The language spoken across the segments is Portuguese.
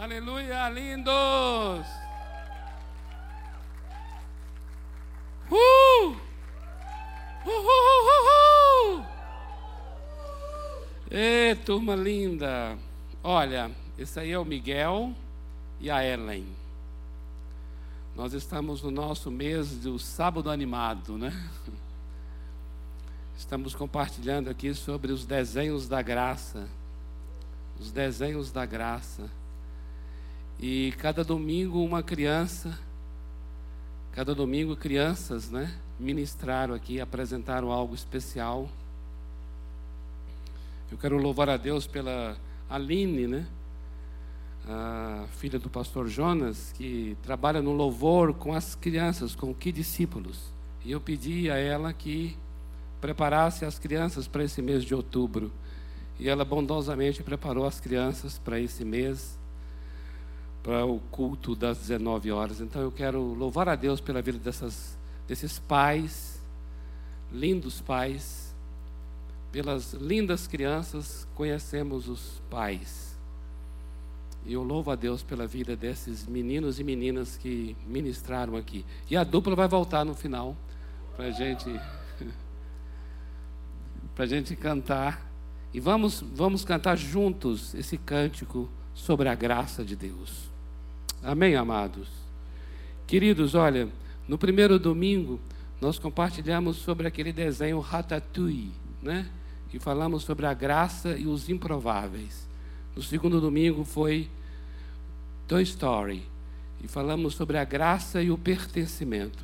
Aleluia, lindos! Uh! Uh, uh, uh, uh, Ê, turma linda! Olha, esse aí é o Miguel e a Ellen. Nós estamos no nosso mês do sábado animado, né? Estamos compartilhando aqui sobre os desenhos da graça. Os desenhos da graça. E cada domingo uma criança, cada domingo crianças, né, ministraram aqui, apresentaram algo especial. Eu quero louvar a Deus pela Aline, né, a filha do pastor Jonas, que trabalha no louvor com as crianças, com que discípulos. E eu pedi a ela que preparasse as crianças para esse mês de outubro. E ela bondosamente preparou as crianças para esse mês, para o culto das 19 horas. Então eu quero louvar a Deus pela vida dessas, desses pais, lindos pais, pelas lindas crianças, conhecemos os pais. E eu louvo a Deus pela vida desses meninos e meninas que ministraram aqui. E a dupla vai voltar no final para gente a gente cantar. E vamos, vamos cantar juntos esse cântico sobre a graça de Deus. Amém, amados? Queridos, olha, no primeiro domingo nós compartilhamos sobre aquele desenho Ratatouille, né? Que falamos sobre a graça e os improváveis. No segundo domingo foi Toy Story e falamos sobre a graça e o pertencimento.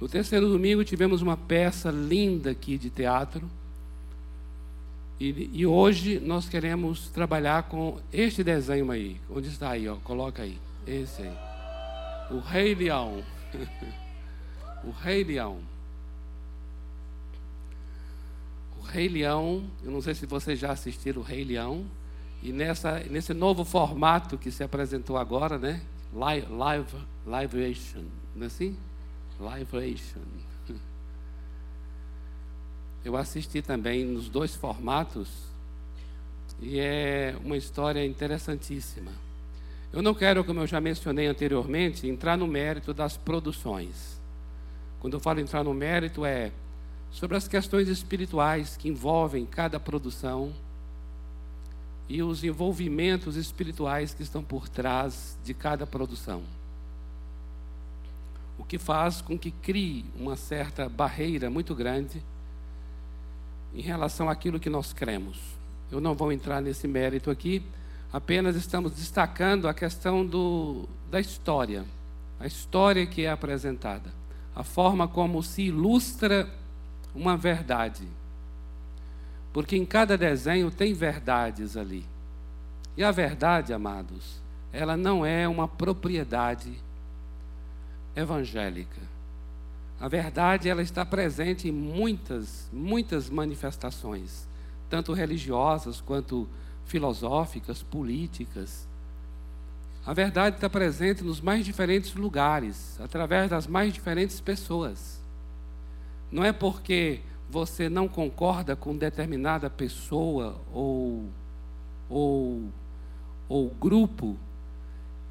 No terceiro domingo tivemos uma peça linda aqui de teatro e, e, hoje nós queremos trabalhar com este desenho aí. Onde está aí? Ó, coloca aí. Esse aí. O Rei Leão. o Rei Leão. O Rei Leão, eu não sei se vocês já assistiram o Rei Leão. E nessa, nesse novo formato que se apresentou agora, né? Live, live, live action. Não é assim? Live action. Eu assisti também nos dois formatos e é uma história interessantíssima. Eu não quero, como eu já mencionei anteriormente, entrar no mérito das produções. Quando eu falo entrar no mérito, é sobre as questões espirituais que envolvem cada produção e os envolvimentos espirituais que estão por trás de cada produção. O que faz com que crie uma certa barreira muito grande em relação àquilo que nós cremos. Eu não vou entrar nesse mérito aqui, apenas estamos destacando a questão do, da história, a história que é apresentada, a forma como se ilustra uma verdade. Porque em cada desenho tem verdades ali. E a verdade, amados, ela não é uma propriedade evangélica. A verdade ela está presente em muitas, muitas manifestações, tanto religiosas quanto filosóficas, políticas. A verdade está presente nos mais diferentes lugares, através das mais diferentes pessoas. Não é porque você não concorda com determinada pessoa ou, ou, ou grupo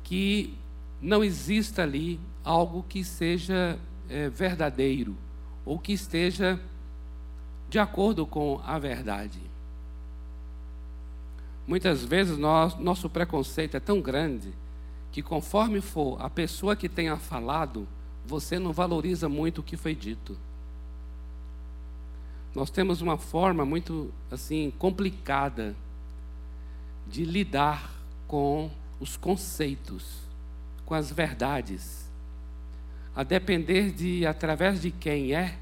que não exista ali algo que seja é, verdadeiro ou que esteja de acordo com a verdade. Muitas vezes nós, nosso preconceito é tão grande que, conforme for a pessoa que tenha falado, você não valoriza muito o que foi dito. Nós temos uma forma muito assim complicada de lidar com os conceitos, com as verdades a depender de através de quem é,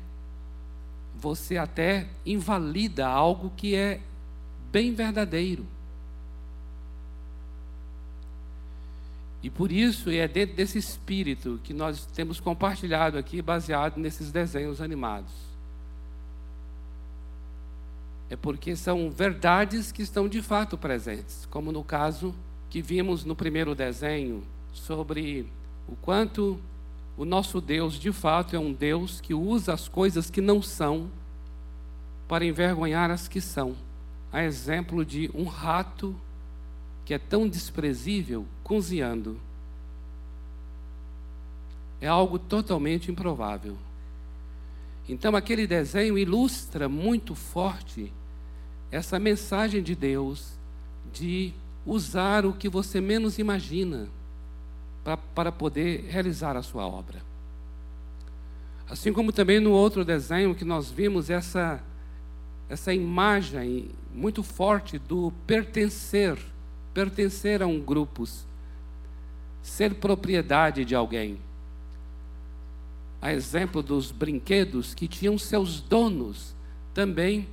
você até invalida algo que é bem verdadeiro. E por isso é dentro desse espírito que nós temos compartilhado aqui, baseado nesses desenhos animados. É porque são verdades que estão de fato presentes, como no caso que vimos no primeiro desenho sobre o quanto o nosso Deus, de fato, é um Deus que usa as coisas que não são para envergonhar as que são. A exemplo de um rato que é tão desprezível cozinhando. É algo totalmente improvável. Então, aquele desenho ilustra muito forte essa mensagem de Deus de usar o que você menos imagina para poder realizar a sua obra. Assim como também no outro desenho que nós vimos essa, essa imagem muito forte do pertencer, pertencer a um grupo, ser propriedade de alguém a exemplo dos brinquedos que tinham seus donos, também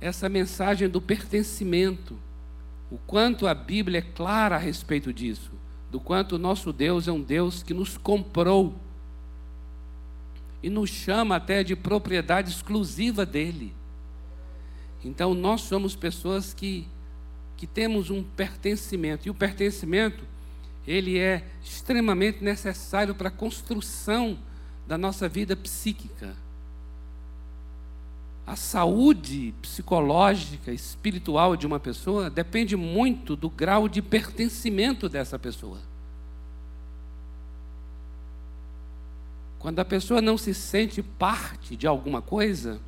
essa mensagem do pertencimento. O quanto a Bíblia é clara a respeito disso, do quanto o nosso Deus é um Deus que nos comprou e nos chama até de propriedade exclusiva dele. Então nós somos pessoas que que temos um pertencimento, e o pertencimento ele é extremamente necessário para a construção da nossa vida psíquica. A saúde psicológica, espiritual de uma pessoa depende muito do grau de pertencimento dessa pessoa. Quando a pessoa não se sente parte de alguma coisa,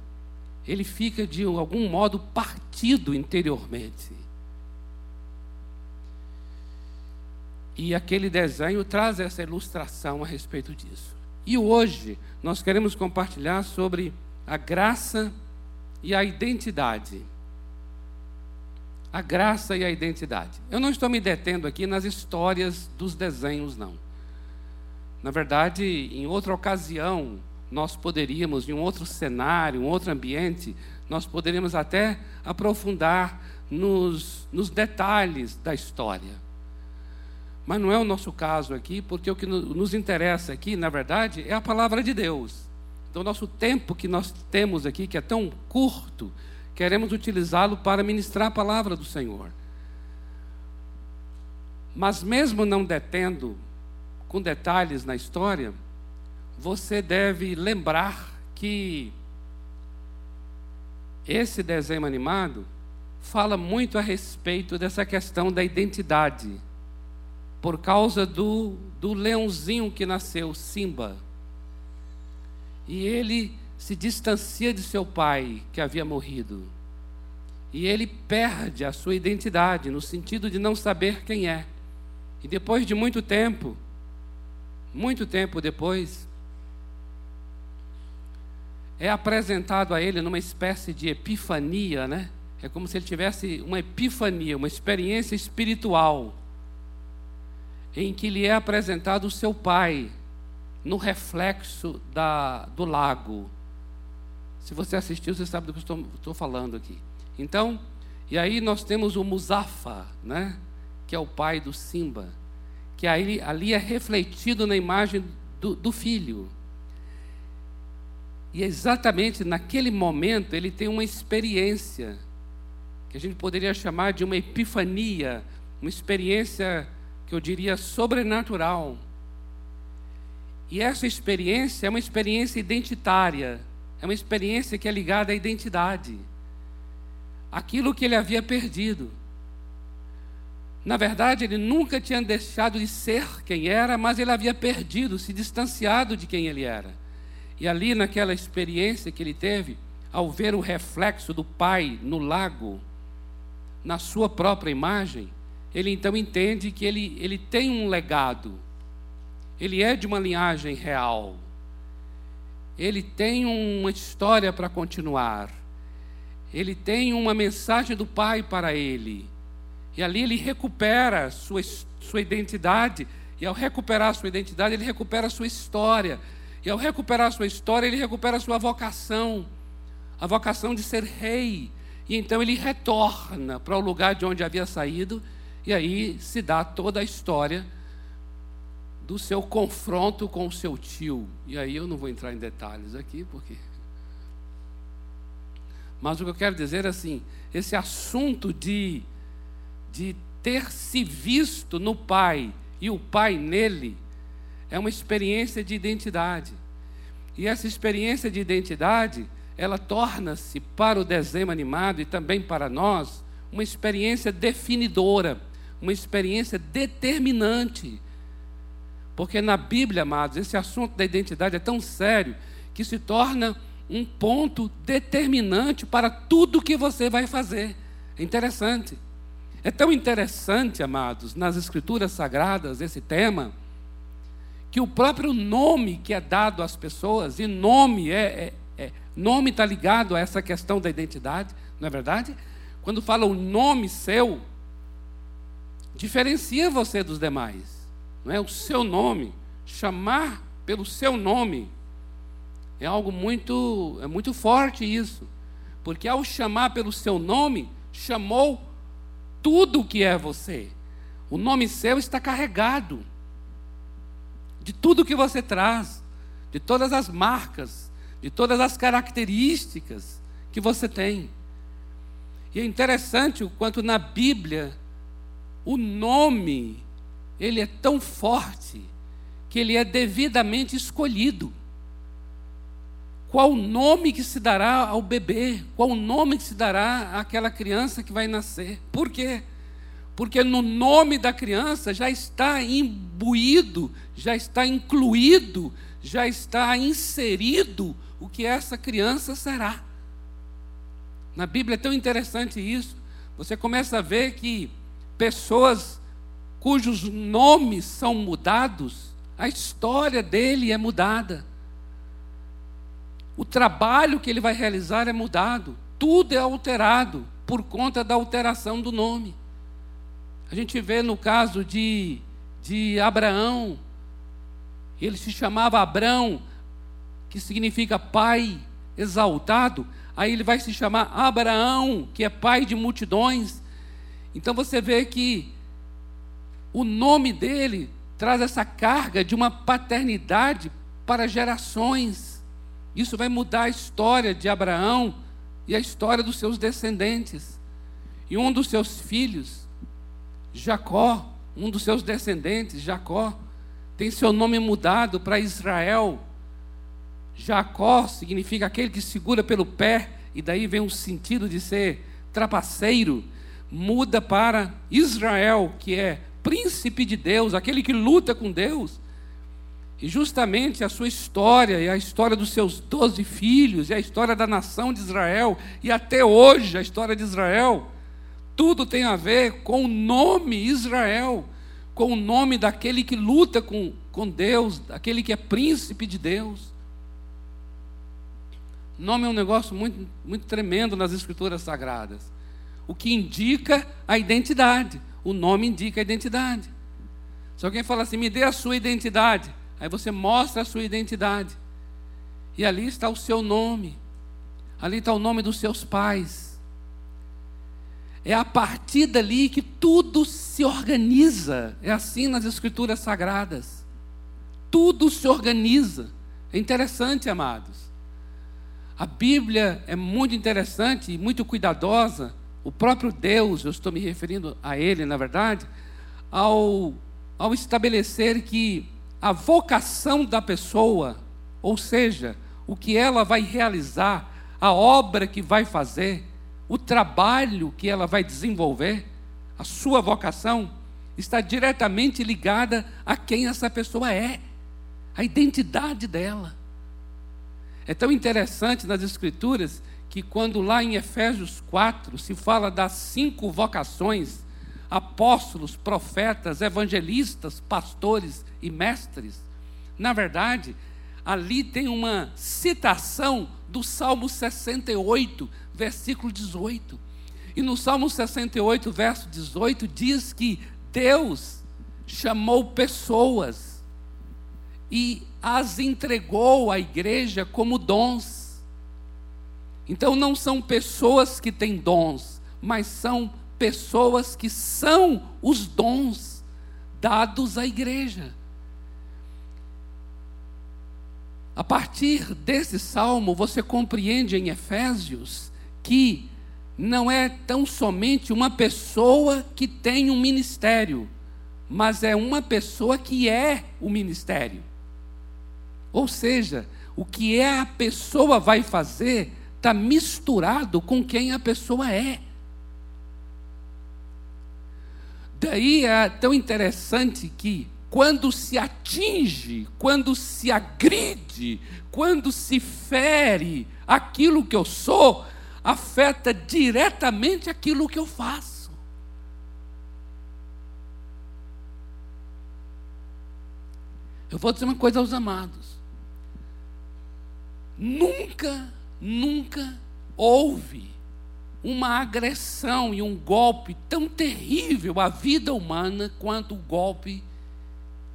ele fica de algum modo partido interiormente. E aquele desenho traz essa ilustração a respeito disso. E hoje nós queremos compartilhar sobre a graça e a identidade. A graça e a identidade. Eu não estou me detendo aqui nas histórias dos desenhos, não. Na verdade, em outra ocasião, nós poderíamos, em um outro cenário, um outro ambiente, nós poderíamos até aprofundar nos, nos detalhes da história. Mas não é o nosso caso aqui, porque o que nos interessa aqui, na verdade, é a palavra de Deus. Então, nosso tempo que nós temos aqui, que é tão curto, queremos utilizá-lo para ministrar a palavra do Senhor. Mas, mesmo não detendo com detalhes na história, você deve lembrar que esse desenho animado fala muito a respeito dessa questão da identidade por causa do, do leãozinho que nasceu, Simba. E ele se distancia de seu pai, que havia morrido. E ele perde a sua identidade, no sentido de não saber quem é. E depois de muito tempo, muito tempo depois, é apresentado a ele numa espécie de epifania, né? É como se ele tivesse uma epifania, uma experiência espiritual em que lhe é apresentado o seu pai no reflexo da, do lago. Se você assistiu, você sabe do que estou, estou falando aqui. Então, e aí nós temos o Musafa, né? que é o pai do Simba, que aí, ali é refletido na imagem do, do filho. E exatamente naquele momento ele tem uma experiência que a gente poderia chamar de uma epifania, uma experiência que eu diria sobrenatural. E essa experiência é uma experiência identitária, é uma experiência que é ligada à identidade. Aquilo que ele havia perdido. Na verdade, ele nunca tinha deixado de ser quem era, mas ele havia perdido, se distanciado de quem ele era. E ali, naquela experiência que ele teve, ao ver o reflexo do pai no lago, na sua própria imagem, ele então entende que ele, ele tem um legado, ele é de uma linhagem real, ele tem uma história para continuar, ele tem uma mensagem do Pai para ele, e ali ele recupera sua, sua identidade, e ao recuperar sua identidade, ele recupera sua história, e ao recuperar sua história, ele recupera sua vocação, a vocação de ser rei, e então ele retorna para o lugar de onde havia saído. E aí se dá toda a história do seu confronto com o seu tio. E aí eu não vou entrar em detalhes aqui, porque. Mas o que eu quero dizer é assim: esse assunto de, de ter se visto no pai e o pai nele é uma experiência de identidade. E essa experiência de identidade, ela torna-se para o desenho animado e também para nós uma experiência definidora uma experiência determinante. Porque na Bíblia, amados, esse assunto da identidade é tão sério que se torna um ponto determinante para tudo que você vai fazer. É interessante. É tão interessante, amados, nas Escrituras Sagradas, esse tema, que o próprio nome que é dado às pessoas, e nome é, é, é nome está ligado a essa questão da identidade, não é verdade? Quando fala o nome seu, diferencia você dos demais, não é? O seu nome, chamar pelo seu nome, é algo muito, é muito forte isso, porque ao chamar pelo seu nome, chamou tudo o que é você. O nome seu está carregado de tudo que você traz, de todas as marcas, de todas as características que você tem. E é interessante o quanto na Bíblia o nome ele é tão forte que ele é devidamente escolhido. Qual o nome que se dará ao bebê? Qual o nome que se dará àquela criança que vai nascer? Por quê? Porque no nome da criança já está imbuído, já está incluído, já está inserido o que essa criança será. Na Bíblia é tão interessante isso. Você começa a ver que pessoas cujos nomes são mudados, a história dele é mudada o trabalho que ele vai realizar é mudado, tudo é alterado por conta da alteração do nome. A gente vê no caso de, de Abraão, ele se chamava Abrão, que significa pai exaltado, aí ele vai se chamar Abraão, que é pai de multidões. Então você vê que o nome dele traz essa carga de uma paternidade para gerações. Isso vai mudar a história de Abraão e a história dos seus descendentes. E um dos seus filhos, Jacó, um dos seus descendentes, Jacó, tem seu nome mudado para Israel. Jacó significa aquele que segura pelo pé, e daí vem o sentido de ser trapaceiro. Muda para Israel, que é príncipe de Deus, aquele que luta com Deus. E justamente a sua história, e a história dos seus doze filhos, e a história da nação de Israel, e até hoje a história de Israel, tudo tem a ver com o nome Israel, com o nome daquele que luta com, com Deus, daquele que é príncipe de Deus. Nome é um negócio muito, muito tremendo nas escrituras sagradas. O que indica a identidade. O nome indica a identidade. Se alguém fala assim, me dê a sua identidade. Aí você mostra a sua identidade. E ali está o seu nome. Ali está o nome dos seus pais. É a partir dali que tudo se organiza. É assim nas Escrituras Sagradas. Tudo se organiza. É interessante, amados. A Bíblia é muito interessante e muito cuidadosa. O próprio Deus, eu estou me referindo a Ele, na verdade, ao, ao estabelecer que a vocação da pessoa, ou seja, o que ela vai realizar, a obra que vai fazer, o trabalho que ela vai desenvolver, a sua vocação, está diretamente ligada a quem essa pessoa é, a identidade dela. É tão interessante nas Escrituras que, quando lá em Efésios 4 se fala das cinco vocações apóstolos, profetas, evangelistas, pastores e mestres. Na verdade, ali tem uma citação do Salmo 68, versículo 18. E no Salmo 68, verso 18, diz que Deus chamou pessoas e as entregou à igreja como dons. Então não são pessoas que têm dons, mas são pessoas que são os dons dados à igreja. A partir desse salmo, você compreende em Efésios que não é tão somente uma pessoa que tem um ministério, mas é uma pessoa que é o ministério. Ou seja, o que é a pessoa vai fazer está misturado com quem a pessoa é. Daí é tão interessante que quando se atinge, quando se agride, quando se fere aquilo que eu sou, afeta diretamente aquilo que eu faço. Eu vou dizer uma coisa aos amados. Nunca, nunca houve uma agressão e um golpe tão terrível à vida humana quanto o golpe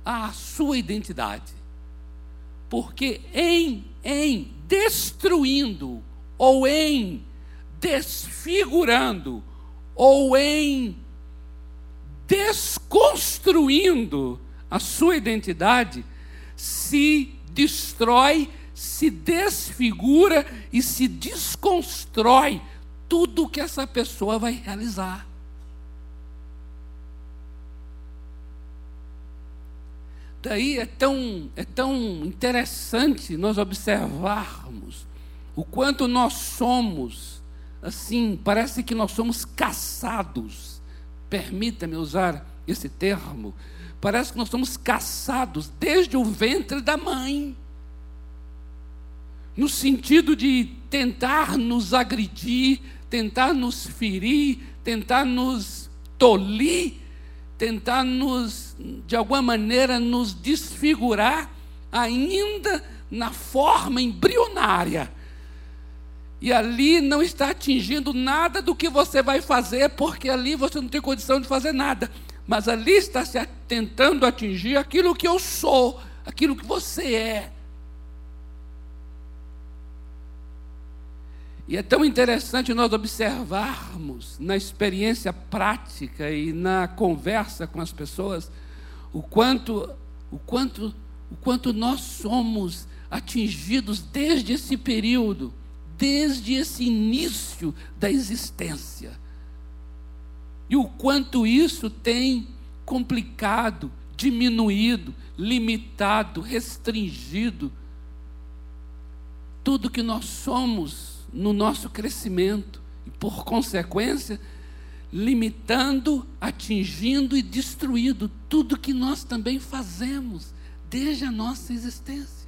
à sua identidade. Porque em, em destruindo ou em desfigurando ou em desconstruindo a sua identidade, se destrói, se desfigura e se desconstrói tudo que essa pessoa vai realizar. Daí é tão, é tão interessante nós observarmos o quanto nós somos, assim, parece que nós somos caçados. Permita-me usar esse termo. Parece que nós somos caçados desde o ventre da mãe. No sentido de tentar nos agredir, tentar nos ferir, tentar nos tolir, tentar nos, de alguma maneira, nos desfigurar, ainda na forma embrionária. E ali não está atingindo nada do que você vai fazer, porque ali você não tem condição de fazer nada. Mas ali está se tentando atingir aquilo que eu sou, aquilo que você é. E é tão interessante nós observarmos na experiência prática e na conversa com as pessoas o quanto o quanto o quanto nós somos atingidos desde esse período, desde esse início da existência. E o quanto isso tem complicado, diminuído, limitado, restringido tudo que nós somos no nosso crescimento e, por consequência, limitando, atingindo e destruindo tudo que nós também fazemos desde a nossa existência.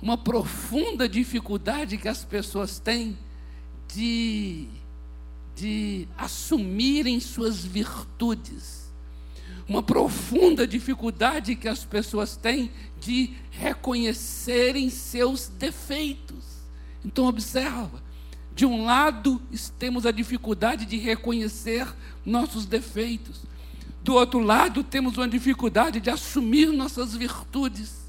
Uma profunda dificuldade que as pessoas têm de, de assumirem suas virtudes uma profunda dificuldade que as pessoas têm de reconhecerem seus defeitos. Então, observa: de um lado, temos a dificuldade de reconhecer nossos defeitos, do outro lado, temos uma dificuldade de assumir nossas virtudes.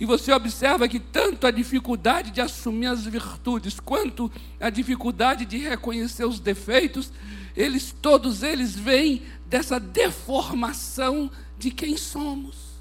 E você observa que tanto a dificuldade de assumir as virtudes, quanto a dificuldade de reconhecer os defeitos, eles todos eles vêm dessa deformação de quem somos.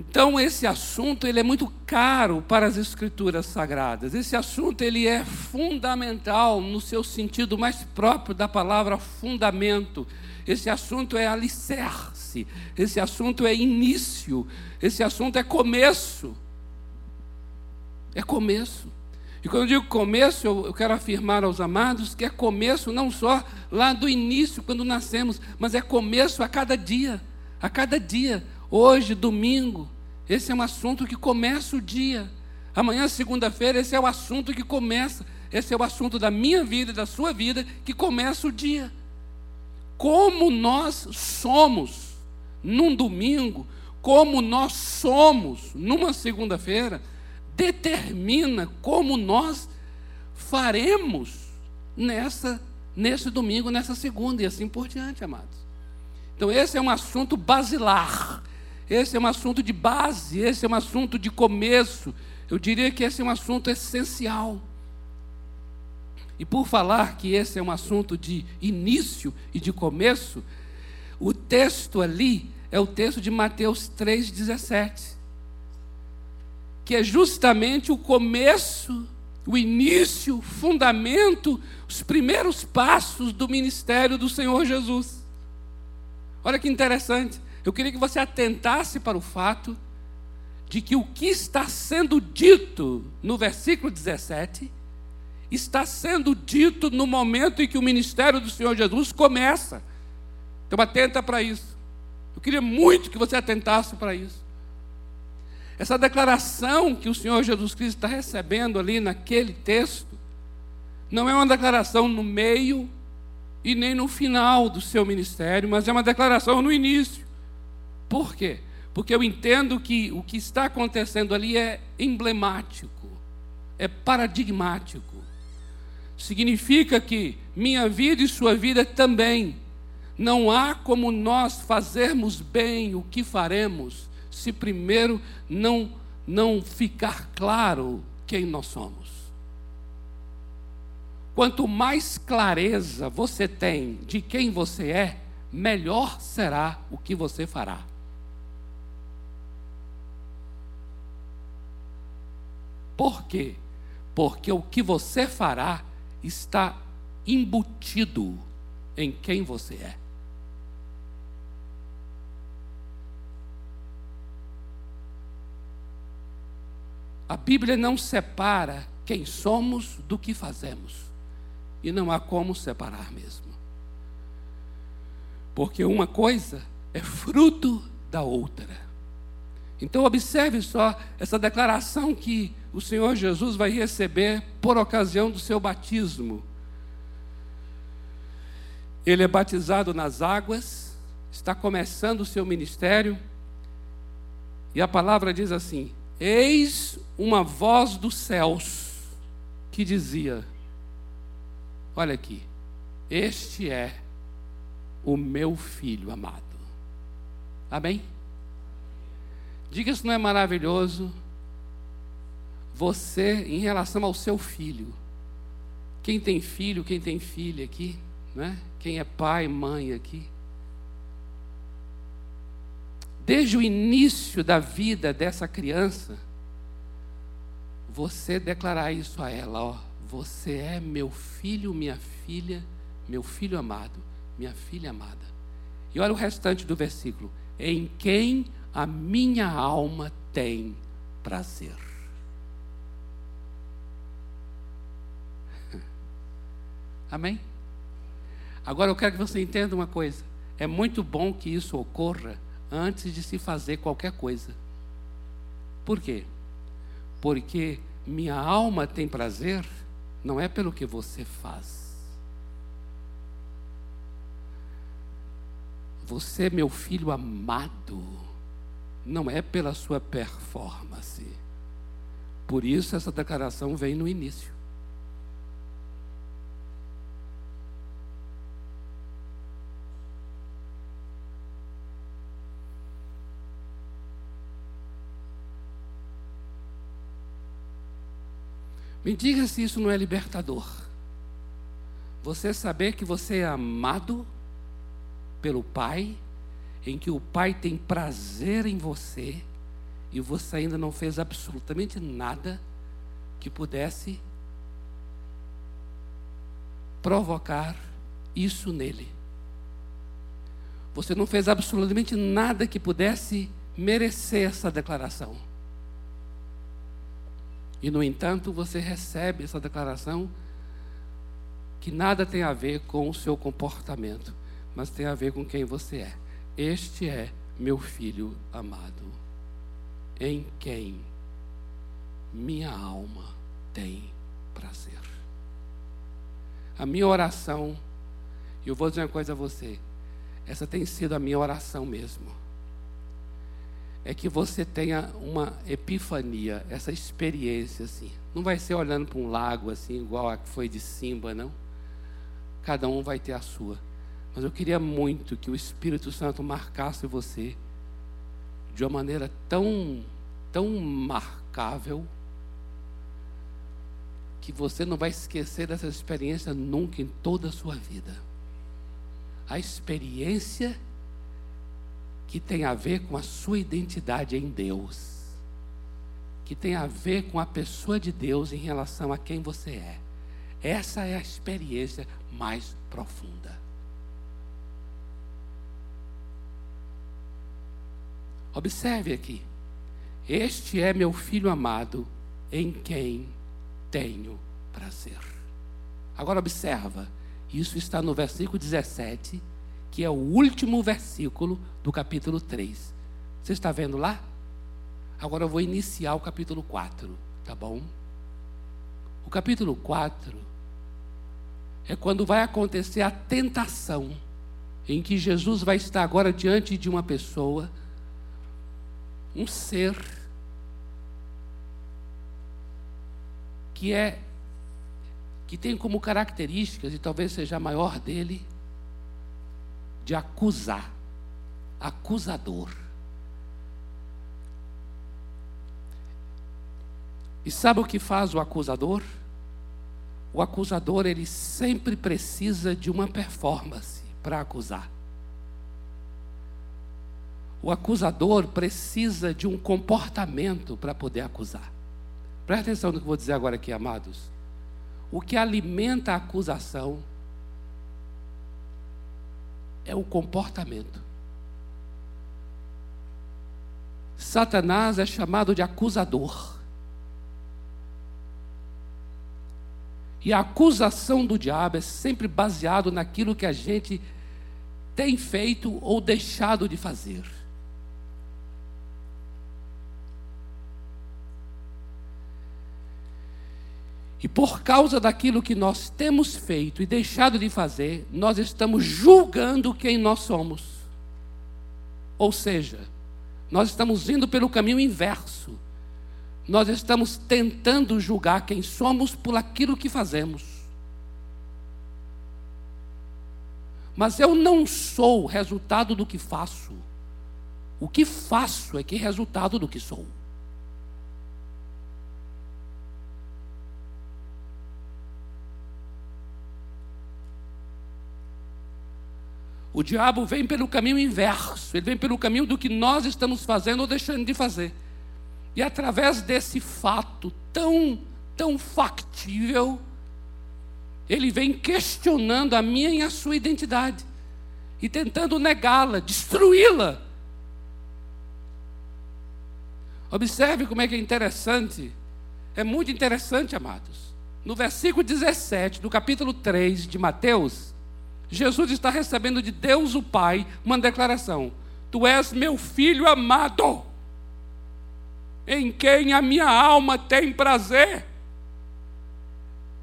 Então esse assunto ele é muito caro para as escrituras sagradas. Esse assunto ele é fundamental no seu sentido mais próprio da palavra fundamento. Esse assunto é alicerce. Esse assunto é início. Esse assunto é começo. É começo. E quando eu digo começo, eu, quero afirmar aos amados que é começo não só lá do início, quando nascemos, mas é começo a cada dia. A cada dia. Hoje, domingo, esse é um assunto que começa o dia. Amanhã, segunda-feira, esse é o assunto que começa. Esse é o assunto da minha vida e da sua vida que começa o dia. Como nós somos num domingo, como nós somos numa segunda-feira, determina como nós faremos nessa nesse domingo, nessa segunda e assim por diante, amados. Então esse é um assunto basilar. Esse é um assunto de base, esse é um assunto de começo. Eu diria que esse é um assunto essencial. E por falar que esse é um assunto de início e de começo, o texto ali é o texto de Mateus 3,17 que é justamente o começo, o início, o fundamento, os primeiros passos do ministério do Senhor Jesus. Olha que interessante. Eu queria que você atentasse para o fato de que o que está sendo dito no versículo 17 está sendo dito no momento em que o ministério do Senhor Jesus começa. Então atenta para isso. Eu queria muito que você atentasse para isso. Essa declaração que o Senhor Jesus Cristo está recebendo ali naquele texto, não é uma declaração no meio e nem no final do seu ministério, mas é uma declaração no início. Por quê? Porque eu entendo que o que está acontecendo ali é emblemático, é paradigmático. Significa que minha vida e sua vida também. Não há como nós fazermos bem o que faremos se primeiro não não ficar claro quem nós somos. Quanto mais clareza você tem de quem você é, melhor será o que você fará. Por quê? Porque o que você fará está embutido em quem você é. A Bíblia não separa quem somos do que fazemos. E não há como separar mesmo. Porque uma coisa é fruto da outra. Então, observe só essa declaração que o Senhor Jesus vai receber por ocasião do seu batismo. Ele é batizado nas águas, está começando o seu ministério, e a palavra diz assim: Eis uma voz dos céus que dizia: Olha aqui, este é o meu filho amado. Amém? Diga se não é maravilhoso você em relação ao seu filho. Quem tem filho, quem tem filha aqui, né? Quem é pai, mãe aqui. Desde o início da vida dessa criança, você declarar isso a ela, ó, você é meu filho, minha filha, meu filho amado, minha filha amada. E olha o restante do versículo: em quem a minha alma tem prazer. Amém? Agora eu quero que você entenda uma coisa. É muito bom que isso ocorra antes de se fazer qualquer coisa. Por quê? Porque minha alma tem prazer não é pelo que você faz. Você, meu filho amado, não é pela sua performance. Por isso essa declaração vem no início. Me diga se isso não é libertador. Você saber que você é amado pelo Pai em que o Pai tem prazer em você e você ainda não fez absolutamente nada que pudesse provocar isso nele. Você não fez absolutamente nada que pudesse merecer essa declaração. E, no entanto, você recebe essa declaração que nada tem a ver com o seu comportamento, mas tem a ver com quem você é. Este é meu filho amado, em quem minha alma tem prazer. A minha oração, e eu vou dizer uma coisa a você, essa tem sido a minha oração mesmo. É que você tenha uma epifania, essa experiência assim. Não vai ser olhando para um lago assim, igual a que foi de Simba, não. Cada um vai ter a sua mas eu queria muito que o Espírito Santo marcasse você de uma maneira tão, tão marcável, que você não vai esquecer dessa experiência nunca em toda a sua vida. A experiência que tem a ver com a sua identidade em Deus, que tem a ver com a pessoa de Deus em relação a quem você é. Essa é a experiência mais profunda. Observe aqui. Este é meu filho amado, em quem tenho prazer. Agora observa, isso está no versículo 17, que é o último versículo do capítulo 3. Você está vendo lá? Agora eu vou iniciar o capítulo 4, tá bom? O capítulo 4 é quando vai acontecer a tentação, em que Jesus vai estar agora diante de uma pessoa, um ser, que é que tem como características, e talvez seja a maior dele, de acusar, acusador. E sabe o que faz o acusador? O acusador, ele sempre precisa de uma performance para acusar. O acusador precisa de um comportamento para poder acusar. Presta atenção no que eu vou dizer agora aqui, amados. O que alimenta a acusação é o comportamento. Satanás é chamado de acusador. E a acusação do diabo é sempre baseado naquilo que a gente tem feito ou deixado de fazer. E por causa daquilo que nós temos feito e deixado de fazer, nós estamos julgando quem nós somos. Ou seja, nós estamos indo pelo caminho inverso. Nós estamos tentando julgar quem somos por aquilo que fazemos. Mas eu não sou resultado do que faço. O que faço é que é resultado do que sou. O diabo vem pelo caminho inverso, ele vem pelo caminho do que nós estamos fazendo ou deixando de fazer. E através desse fato tão, tão factível, ele vem questionando a minha e a sua identidade e tentando negá-la, destruí-la. Observe como é que é interessante, é muito interessante, amados. No versículo 17 do capítulo 3 de Mateus, Jesus está recebendo de Deus o Pai uma declaração: Tu és meu filho amado, em quem a minha alma tem prazer.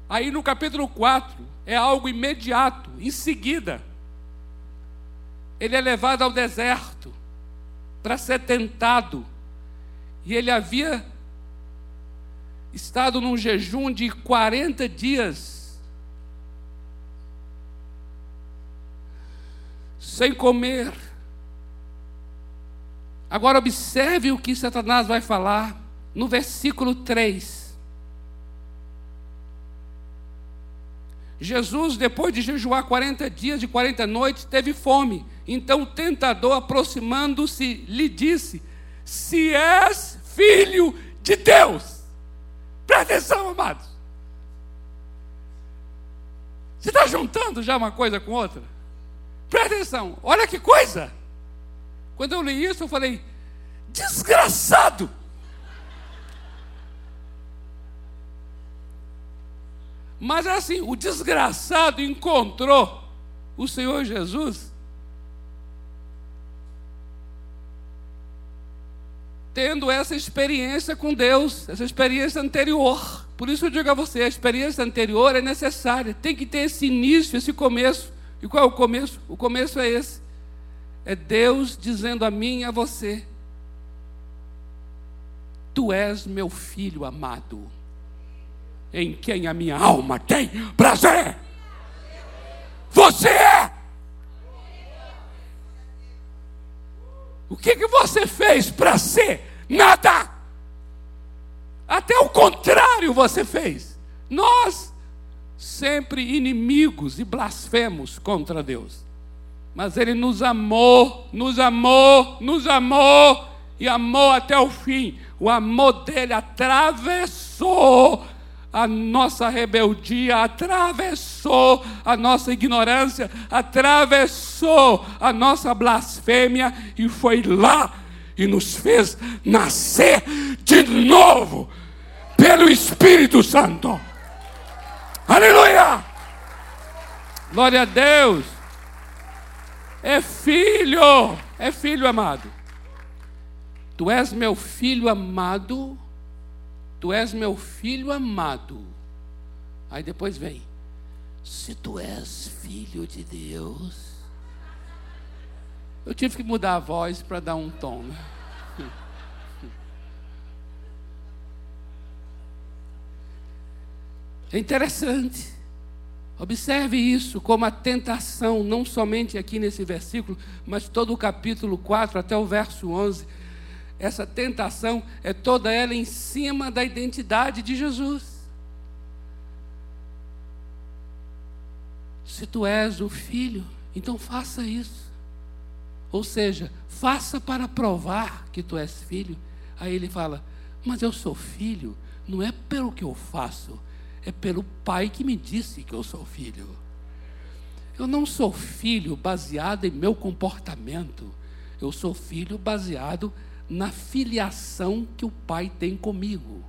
Aí no capítulo 4 é algo imediato, em seguida. Ele é levado ao deserto para ser tentado. E ele havia estado num jejum de 40 dias sem comer. Agora observe o que Satanás vai falar no versículo 3. Jesus, depois de jejuar 40 dias e 40 noites, teve fome. Então o tentador, aproximando-se, lhe disse: Se és filho de Deus, presta atenção, amados. Você está juntando já uma coisa com outra? Presta atenção, olha que coisa. Quando eu li isso, eu falei: desgraçado. Mas é assim, o desgraçado encontrou o Senhor Jesus tendo essa experiência com Deus, essa experiência anterior. Por isso eu digo a você, a experiência anterior é necessária, tem que ter esse início, esse começo. E qual é o começo? O começo é esse. É Deus dizendo a mim e a você: Tu és meu filho amado, em quem a minha alma tem prazer. Você é. O que, que você fez para ser? Nada. Até o contrário você fez. Nós sempre inimigos e blasfemos contra Deus. Mas Ele nos amou, nos amou, nos amou e amou até o fim. O amor dele atravessou a nossa rebeldia, atravessou a nossa ignorância, atravessou a nossa blasfêmia e foi lá e nos fez nascer de novo pelo Espírito Santo. Aleluia! Glória a Deus! É filho, é filho amado. Tu és meu filho amado, tu és meu filho amado. Aí depois vem, se tu és filho de Deus. Eu tive que mudar a voz para dar um tom. Né? É interessante. Observe isso como a tentação, não somente aqui nesse versículo, mas todo o capítulo 4 até o verso 11. Essa tentação é toda ela em cima da identidade de Jesus. Se tu és o filho, então faça isso. Ou seja, faça para provar que tu és filho. Aí ele fala: Mas eu sou filho, não é pelo que eu faço, é pelo Pai que me disse que eu sou filho. Eu não sou filho baseado em meu comportamento, eu sou filho baseado na filiação que o Pai tem comigo.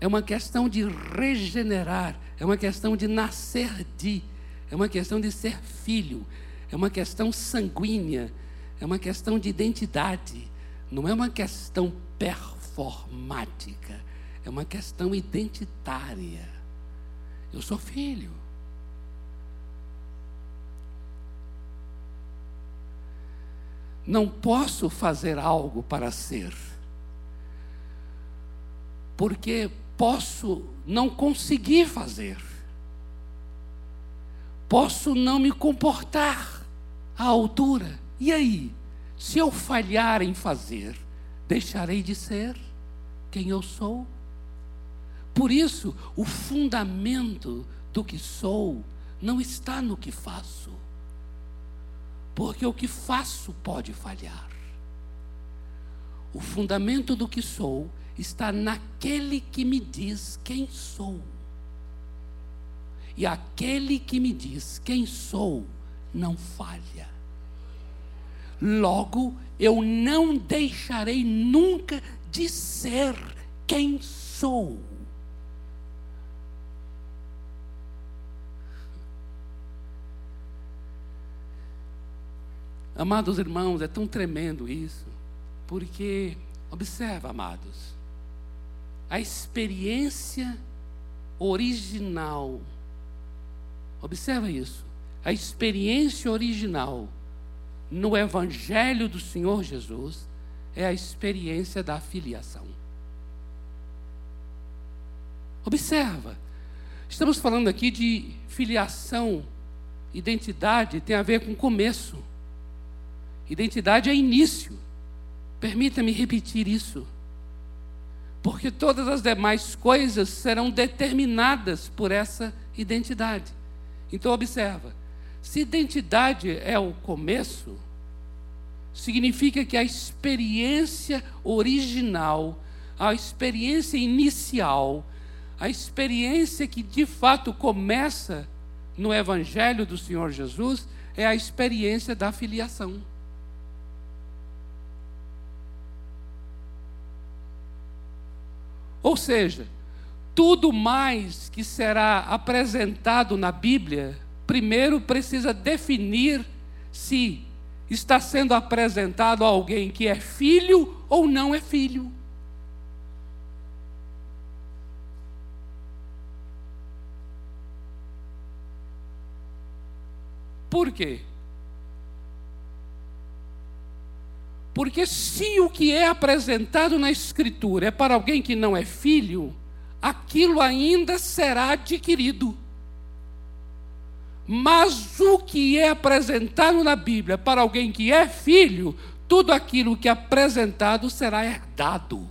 É uma questão de regenerar, é uma questão de nascer de, é uma questão de ser filho, é uma questão sanguínea, é uma questão de identidade, não é uma questão performática é uma questão identitária. Eu sou filho. Não posso fazer algo para ser, porque posso não conseguir fazer, posso não me comportar à altura. E aí, se eu falhar em fazer, deixarei de ser quem eu sou? Por isso, o fundamento do que sou não está no que faço. Porque o que faço pode falhar. O fundamento do que sou está naquele que me diz quem sou. E aquele que me diz quem sou não falha. Logo, eu não deixarei nunca de ser quem sou. Amados irmãos, é tão tremendo isso, porque, observa, amados, a experiência original, observa isso, a experiência original no Evangelho do Senhor Jesus é a experiência da filiação. Observa, estamos falando aqui de filiação, identidade, tem a ver com começo. Identidade é início. Permita-me repetir isso. Porque todas as demais coisas serão determinadas por essa identidade. Então, observa: se identidade é o começo, significa que a experiência original, a experiência inicial, a experiência que de fato começa no Evangelho do Senhor Jesus, é a experiência da filiação. Ou seja, tudo mais que será apresentado na Bíblia, primeiro precisa definir se está sendo apresentado a alguém que é filho ou não é filho. Por quê? Porque se o que é apresentado na Escritura é para alguém que não é filho, aquilo ainda será adquirido. Mas o que é apresentado na Bíblia para alguém que é filho, tudo aquilo que é apresentado será herdado.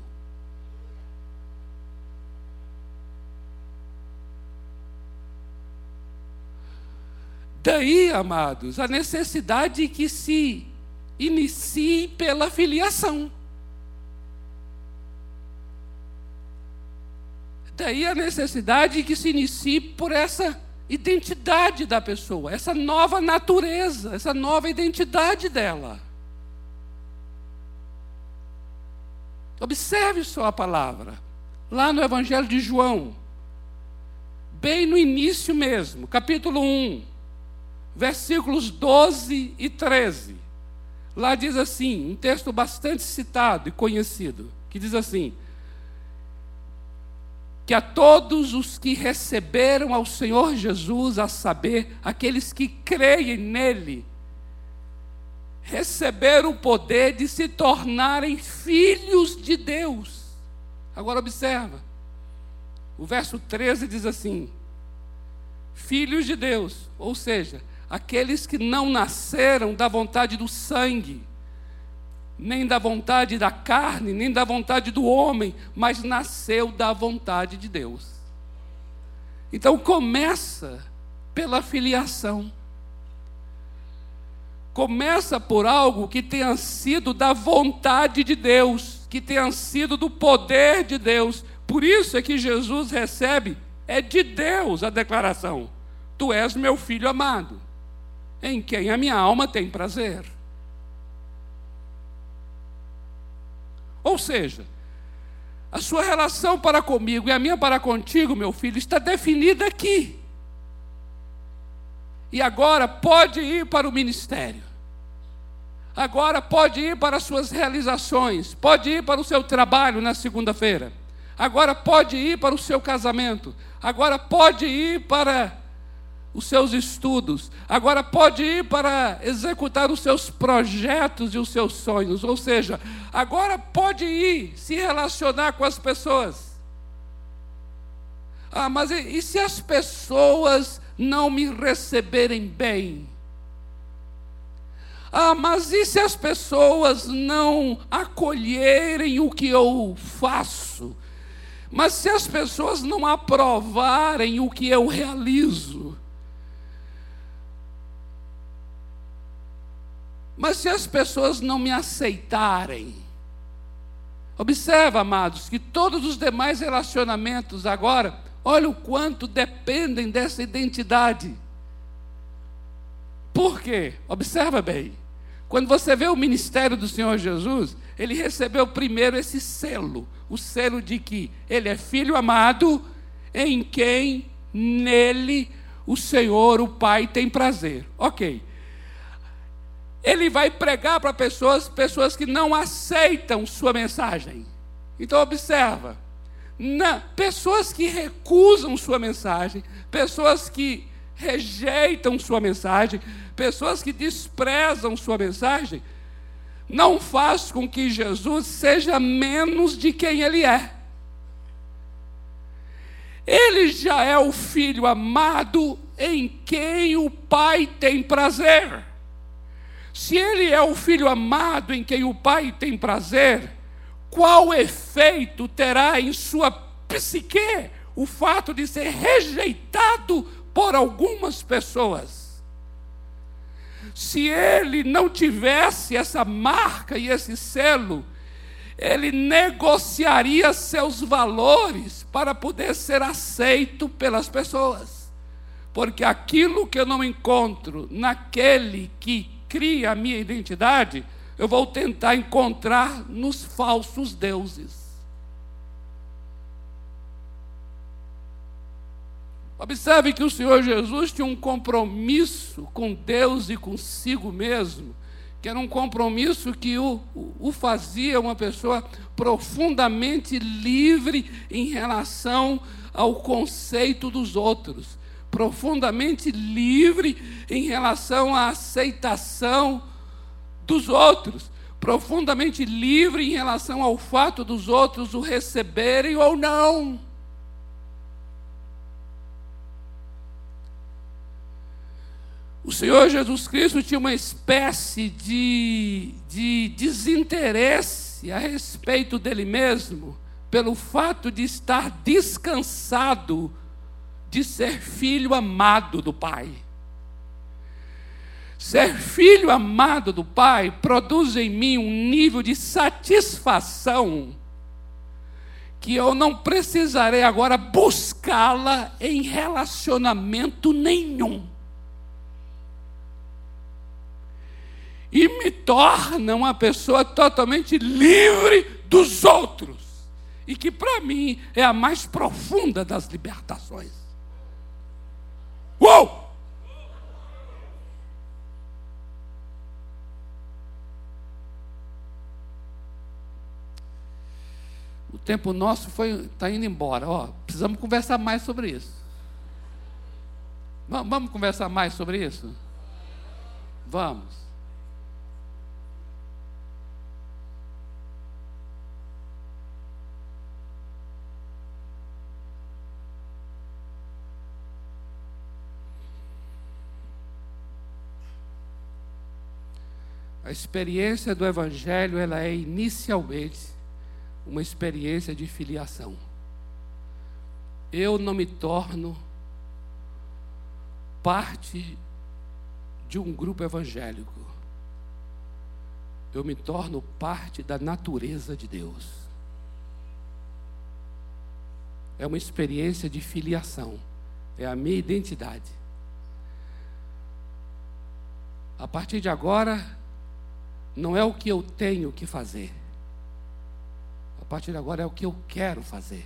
Daí, amados, a necessidade que se inicie pela filiação. Daí a necessidade que se inicie por essa identidade da pessoa, essa nova natureza, essa nova identidade dela. Observe só a palavra, lá no Evangelho de João, bem no início mesmo, capítulo 1, versículos 12 e 13. Lá diz assim, um texto bastante citado e conhecido, que diz assim: que a todos os que receberam ao Senhor Jesus, a saber, aqueles que creem nele, receberam o poder de se tornarem filhos de Deus. Agora observa. O verso 13 diz assim: Filhos de Deus, ou seja, aqueles que não nasceram da vontade do sangue, nem da vontade da carne, nem da vontade do homem, mas nasceu da vontade de Deus. Então começa pela filiação. Começa por algo que tenha sido da vontade de Deus, que tenha sido do poder de Deus. Por isso é que Jesus recebe, é de Deus a declaração: Tu és meu filho amado, em quem a minha alma tem prazer. Ou seja, a sua relação para comigo e a minha para contigo, meu filho, está definida aqui. E agora pode ir para o ministério. Agora pode ir para as suas realizações, pode ir para o seu trabalho na segunda-feira. Agora pode ir para o seu casamento. Agora pode ir para os seus estudos, agora pode ir para executar os seus projetos e os seus sonhos, ou seja, agora pode ir se relacionar com as pessoas. Ah, mas e, e se as pessoas não me receberem bem? Ah, mas e se as pessoas não acolherem o que eu faço? Mas se as pessoas não aprovarem o que eu realizo? Mas se as pessoas não me aceitarem, observa, amados, que todos os demais relacionamentos agora, olha o quanto dependem dessa identidade. Por quê? Observa bem. Quando você vê o ministério do Senhor Jesus, ele recebeu primeiro esse selo, o selo de que ele é filho amado, em quem nele o Senhor, o Pai, tem prazer. Ok. Ele vai pregar para pessoas, pessoas que não aceitam sua mensagem. Então observa, na, pessoas que recusam sua mensagem, pessoas que rejeitam sua mensagem, pessoas que desprezam sua mensagem, não faz com que Jesus seja menos de quem ele é. Ele já é o filho amado em quem o Pai tem prazer. Se ele é o filho amado em quem o pai tem prazer, qual efeito terá em sua psique o fato de ser rejeitado por algumas pessoas? Se ele não tivesse essa marca e esse selo, ele negociaria seus valores para poder ser aceito pelas pessoas. Porque aquilo que eu não encontro naquele que cria a minha identidade, eu vou tentar encontrar nos falsos deuses. Observe que o Senhor Jesus tinha um compromisso com Deus e consigo mesmo, que era um compromisso que o, o fazia uma pessoa profundamente livre em relação ao conceito dos outros profundamente livre em relação à aceitação dos outros, profundamente livre em relação ao fato dos outros o receberem ou não. O Senhor Jesus Cristo tinha uma espécie de, de desinteresse a respeito dele mesmo, pelo fato de estar descansado de ser filho amado do Pai. Ser filho amado do Pai produz em mim um nível de satisfação que eu não precisarei agora buscá-la em relacionamento nenhum. E me torna uma pessoa totalmente livre dos outros. E que para mim é a mais profunda das libertações. Uou! O tempo nosso foi está indo embora. Ó, precisamos conversar mais sobre isso. Vamos, vamos conversar mais sobre isso? Vamos. Experiência do Evangelho ela é inicialmente uma experiência de filiação. Eu não me torno parte de um grupo evangélico. Eu me torno parte da natureza de Deus. É uma experiência de filiação. É a minha identidade. A partir de agora, não é o que eu tenho que fazer. A partir de agora é o que eu quero fazer.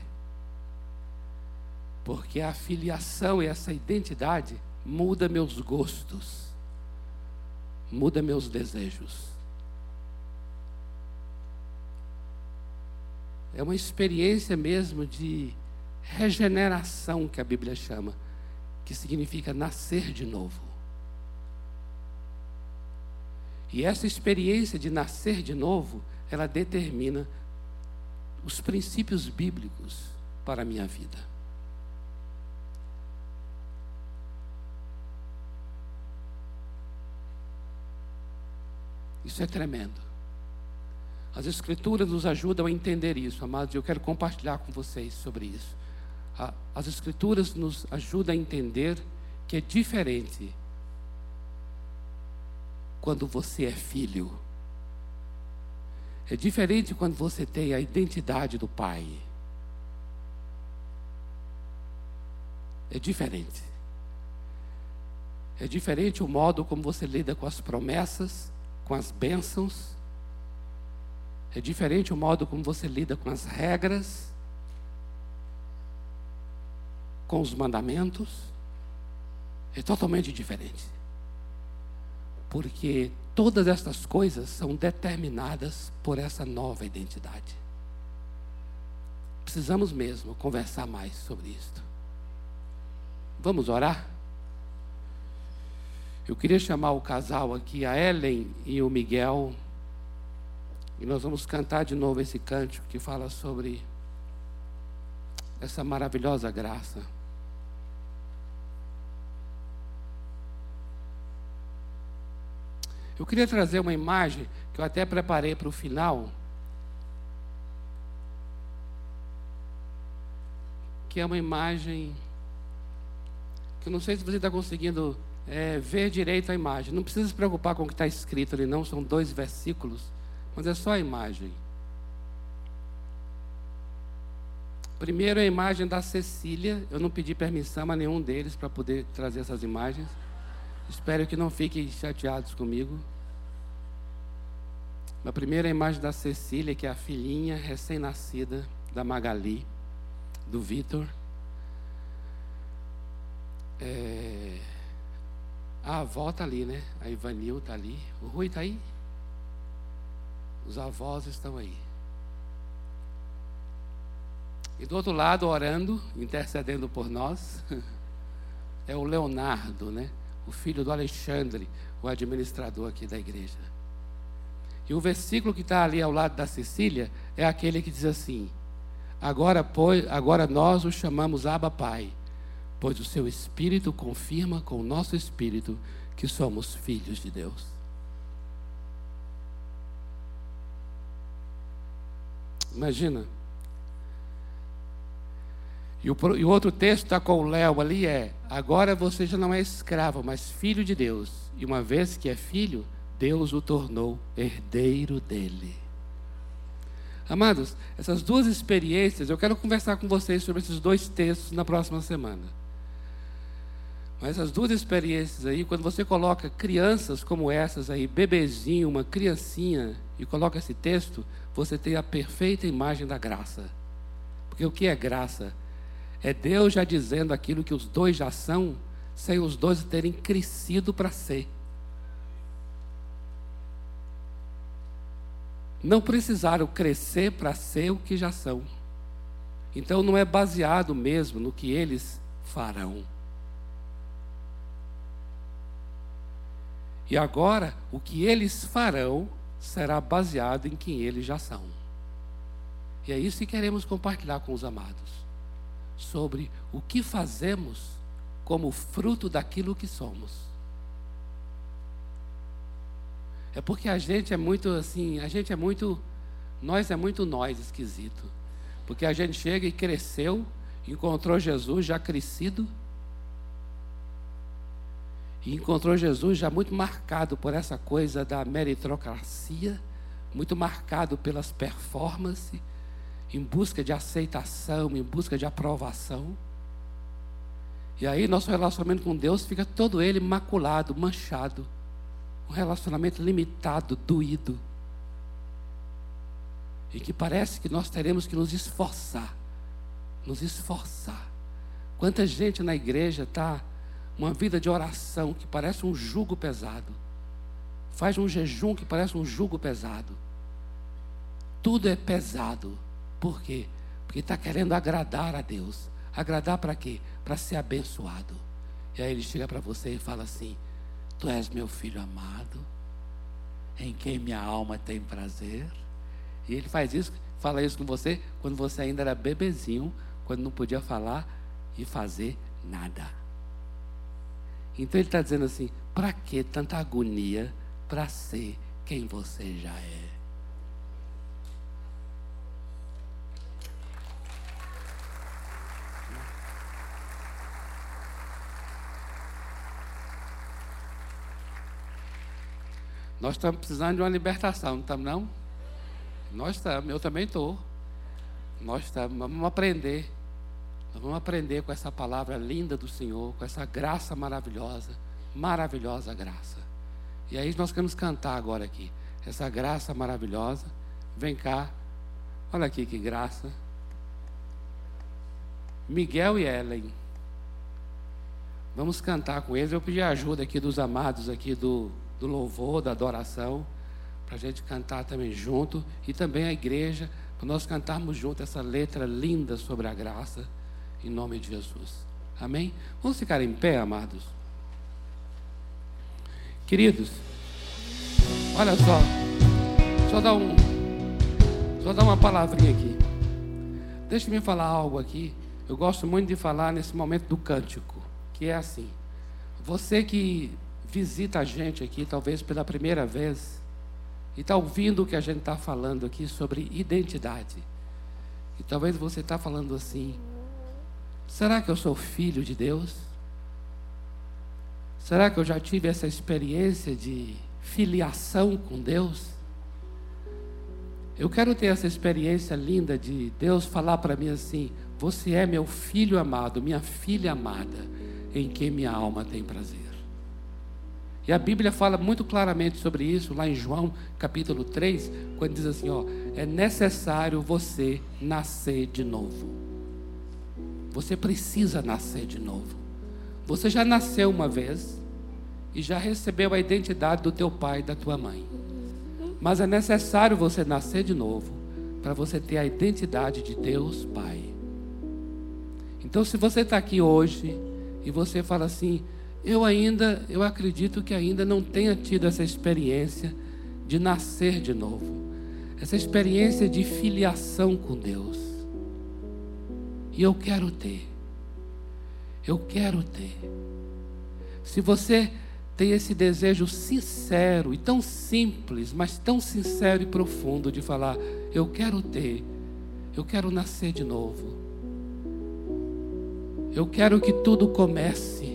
Porque a filiação e essa identidade muda meus gostos, muda meus desejos. É uma experiência mesmo de regeneração que a Bíblia chama, que significa nascer de novo. E essa experiência de nascer de novo, ela determina os princípios bíblicos para a minha vida. Isso é tremendo. As Escrituras nos ajudam a entender isso, amados, e eu quero compartilhar com vocês sobre isso. As Escrituras nos ajudam a entender que é diferente quando você é filho. É diferente quando você tem a identidade do pai. É diferente. É diferente o modo como você lida com as promessas com as bênçãos, é diferente o modo como você lida com as regras, com os mandamentos, é totalmente diferente. Porque todas estas coisas são determinadas por essa nova identidade. Precisamos mesmo conversar mais sobre isto. Vamos orar? Eu queria chamar o casal aqui, a Ellen e o Miguel, e nós vamos cantar de novo esse cântico que fala sobre essa maravilhosa graça. Eu queria trazer uma imagem que eu até preparei para o final. Que é uma imagem que eu não sei se você está conseguindo é, ver direito a imagem. Não precisa se preocupar com o que está escrito ali, não, são dois versículos, mas é só a imagem. Primeiro a imagem da Cecília. Eu não pedi permissão a nenhum deles para poder trazer essas imagens. Espero que não fiquem chateados comigo. A primeira imagem da Cecília, que é a filhinha recém-nascida da Magali, do Vitor. É... A avó está ali, né? A Ivanil está ali. O Rui está aí? Os avós estão aí. E do outro lado, orando, intercedendo por nós, é o Leonardo, né? O filho do Alexandre, o administrador aqui da igreja. E o versículo que está ali ao lado da Cecília é aquele que diz assim: Agora, pois, agora nós o chamamos Abba Pai pois o seu Espírito confirma com o nosso Espírito que somos filhos de Deus. Imagina. E o, e o outro texto está com o Léo ali é: agora você já não é escravo, mas filho de Deus. E uma vez que é filho, Deus o tornou herdeiro dele. Amados, essas duas experiências, eu quero conversar com vocês sobre esses dois textos na próxima semana. Mas as duas experiências aí, quando você coloca crianças como essas aí, bebezinho, uma criancinha e coloca esse texto, você tem a perfeita imagem da graça. Porque o que é graça? É Deus já dizendo aquilo que os dois já são, sem os dois terem crescido para ser. Não precisaram crescer para ser o que já são. Então não é baseado mesmo no que eles farão. E agora, o que eles farão será baseado em quem eles já são. E é isso que queremos compartilhar com os amados. Sobre o que fazemos como fruto daquilo que somos. É porque a gente é muito assim, a gente é muito, nós é muito nós esquisito. Porque a gente chega e cresceu, encontrou Jesus já crescido, e encontrou Jesus já muito marcado por essa coisa da meritocracia, muito marcado pelas performances, em busca de aceitação, em busca de aprovação. E aí nosso relacionamento com Deus fica todo ele maculado, manchado. Um relacionamento limitado, doído. E que parece que nós teremos que nos esforçar. Nos esforçar. Quanta gente na igreja está uma vida de oração que parece um jugo pesado. Faz um jejum que parece um jugo pesado. Tudo é pesado. Por quê? Porque está querendo agradar a Deus. Agradar para quê? Para ser abençoado. E aí ele chega para você e fala assim: Tu és meu filho amado, em quem minha alma tem prazer. E ele faz isso, fala isso com você quando você ainda era bebezinho, quando não podia falar e fazer nada. Então ele está dizendo assim: para que tanta agonia para ser quem você já é? Nós estamos precisando de uma libertação, não estamos não? Nós estamos, eu também estou. Nós estamos, vamos aprender. Nós vamos aprender com essa palavra linda do Senhor, com essa graça maravilhosa, maravilhosa graça. E aí nós queremos cantar agora aqui. Essa graça maravilhosa. Vem cá. Olha aqui que graça. Miguel e Ellen. Vamos cantar com eles. Eu pedi ajuda aqui dos amados aqui do, do louvor, da adoração, para a gente cantar também junto. E também a igreja, para nós cantarmos junto essa letra linda sobre a graça em nome de Jesus. Amém? Vamos ficar em pé, amados. Queridos, olha só, só dar um, só dar uma palavrinha aqui. Deixe-me falar algo aqui. Eu gosto muito de falar nesse momento do cântico, que é assim. Você que visita a gente aqui, talvez pela primeira vez, e está ouvindo o que a gente está falando aqui sobre identidade. E talvez você está falando assim: Será que eu sou filho de Deus? Será que eu já tive essa experiência de filiação com Deus? Eu quero ter essa experiência linda de Deus falar para mim assim: Você é meu filho amado, minha filha amada, em quem minha alma tem prazer. E a Bíblia fala muito claramente sobre isso, lá em João capítulo 3, quando diz assim: ó, é necessário você nascer de novo. Você precisa nascer de novo. Você já nasceu uma vez e já recebeu a identidade do teu pai e da tua mãe. Mas é necessário você nascer de novo para você ter a identidade de Deus Pai. Então, se você está aqui hoje e você fala assim, eu ainda, eu acredito que ainda não tenha tido essa experiência de nascer de novo, essa experiência de filiação com Deus. E eu quero ter. Eu quero ter. Se você tem esse desejo sincero e tão simples, mas tão sincero e profundo de falar: Eu quero ter, eu quero nascer de novo. Eu quero que tudo comece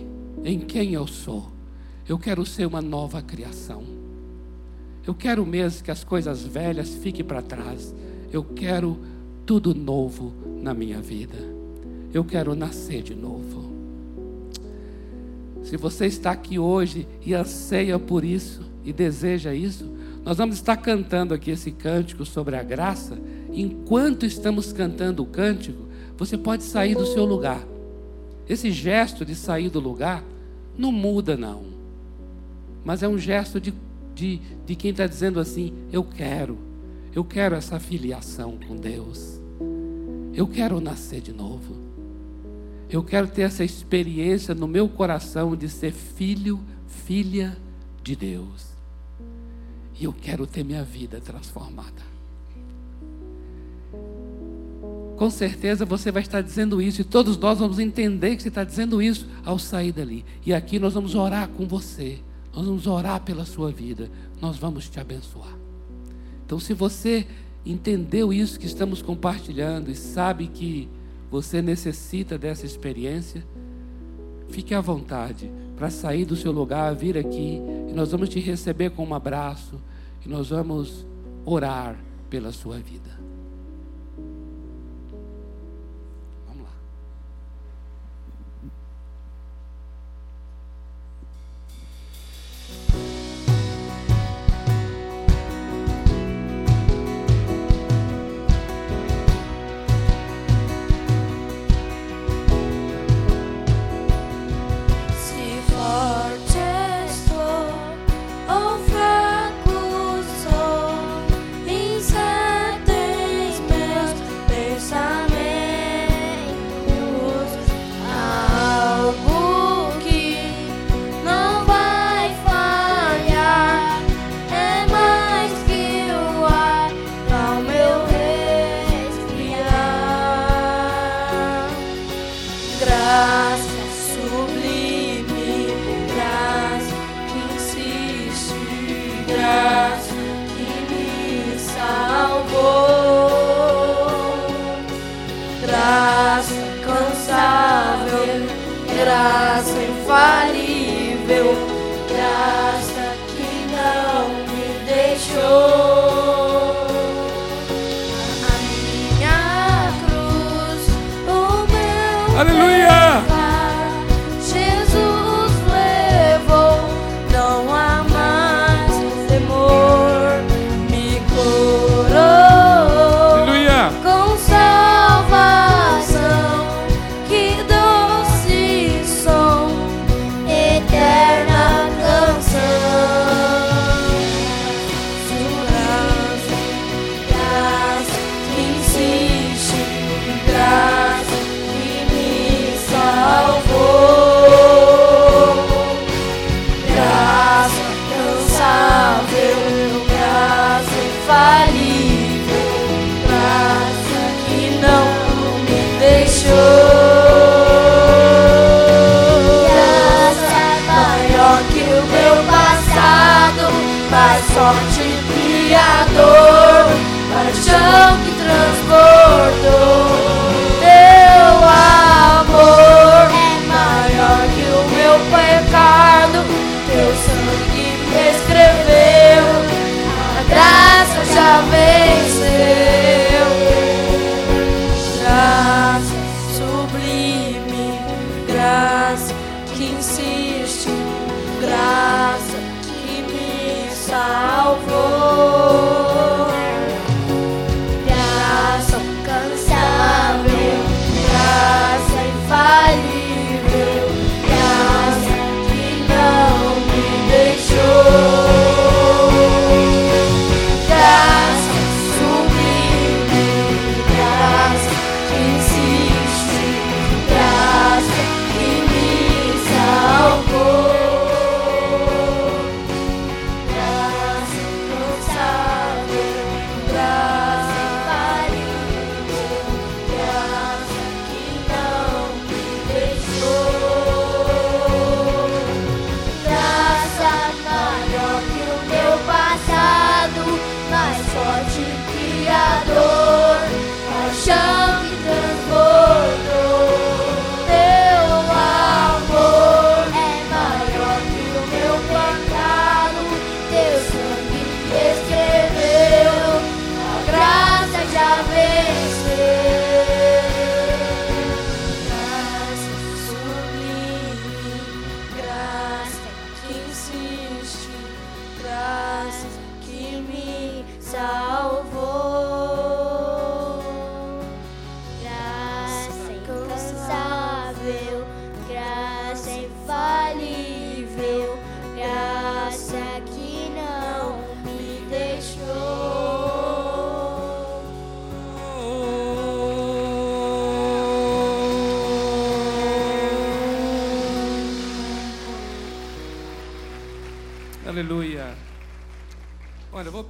em quem eu sou. Eu quero ser uma nova criação. Eu quero mesmo que as coisas velhas fiquem para trás. Eu quero tudo novo na minha vida. Eu quero nascer de novo. Se você está aqui hoje e anseia por isso e deseja isso, nós vamos estar cantando aqui esse cântico sobre a graça. Enquanto estamos cantando o cântico, você pode sair do seu lugar. Esse gesto de sair do lugar não muda, não. Mas é um gesto de, de, de quem está dizendo assim: eu quero, eu quero essa filiação com Deus. Eu quero nascer de novo. Eu quero ter essa experiência no meu coração de ser filho, filha de Deus. E eu quero ter minha vida transformada. Com certeza você vai estar dizendo isso, e todos nós vamos entender que você está dizendo isso ao sair dali. E aqui nós vamos orar com você, nós vamos orar pela sua vida, nós vamos te abençoar. Então, se você entendeu isso que estamos compartilhando e sabe que você necessita dessa experiência, fique à vontade para sair do seu lugar, vir aqui e nós vamos te receber com um abraço e nós vamos orar pela sua vida.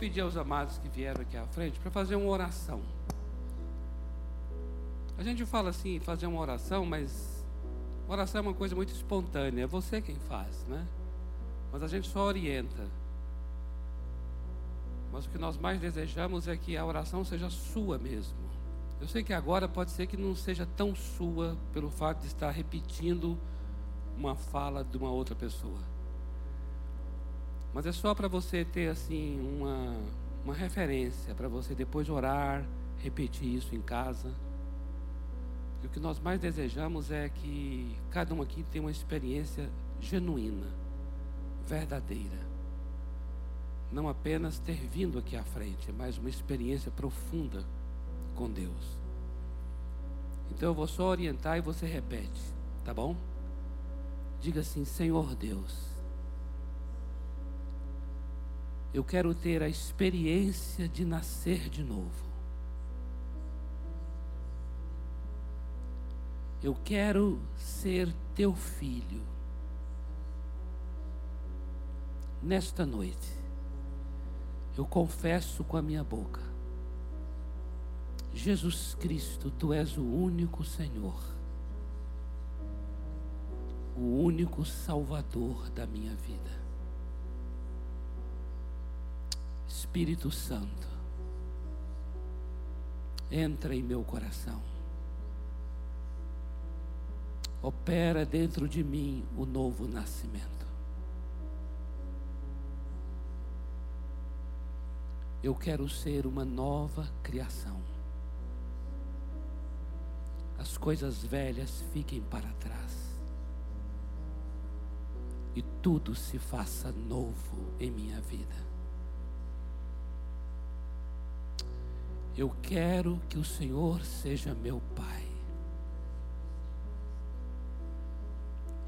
Pedir aos amados que vieram aqui à frente para fazer uma oração. A gente fala assim, fazer uma oração, mas oração é uma coisa muito espontânea. É você quem faz, né? Mas a gente só orienta. Mas o que nós mais desejamos é que a oração seja sua mesmo. Eu sei que agora pode ser que não seja tão sua pelo fato de estar repetindo uma fala de uma outra pessoa. Mas é só para você ter assim uma, uma referência, para você depois orar, repetir isso em casa. E o que nós mais desejamos é que cada um aqui tenha uma experiência genuína, verdadeira não apenas ter vindo aqui à frente, mas uma experiência profunda com Deus. Então eu vou só orientar e você repete, tá bom? Diga assim: Senhor Deus, eu quero ter a experiência de nascer de novo. Eu quero ser teu filho. Nesta noite eu confesso com a minha boca: Jesus Cristo, tu és o único Senhor, o único Salvador da minha vida. Espírito Santo, entra em meu coração. Opera dentro de mim o novo nascimento. Eu quero ser uma nova criação. As coisas velhas fiquem para trás. E tudo se faça novo em minha vida. Eu quero que o Senhor seja meu Pai.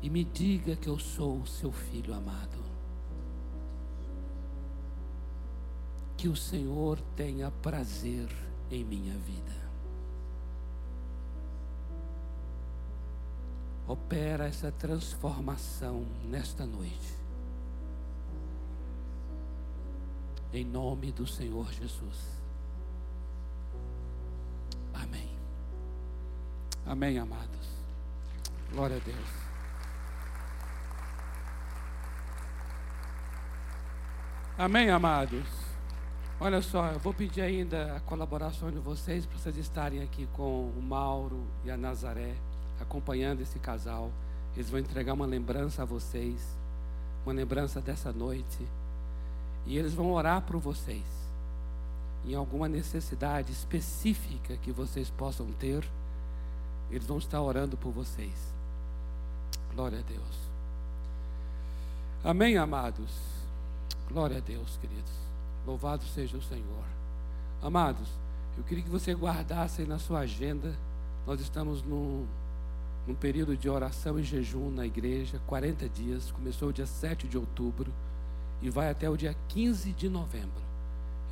E me diga que eu sou o seu filho amado. que o Senhor tenha prazer em minha vida. Opera essa transformação nesta noite. Em nome do Senhor Jesus. Amém, amados. Glória a Deus. Amém, amados. Olha só, eu vou pedir ainda a colaboração de vocês para vocês estarem aqui com o Mauro e a Nazaré, acompanhando esse casal. Eles vão entregar uma lembrança a vocês, uma lembrança dessa noite. E eles vão orar por vocês. Em alguma necessidade específica que vocês possam ter, eles vão estar orando por vocês. Glória a Deus. Amém, amados. Glória a Deus, queridos. Louvado seja o Senhor. Amados, eu queria que você guardasse na sua agenda. Nós estamos num, num período de oração e jejum na igreja, 40 dias. Começou o dia 7 de outubro e vai até o dia 15 de novembro.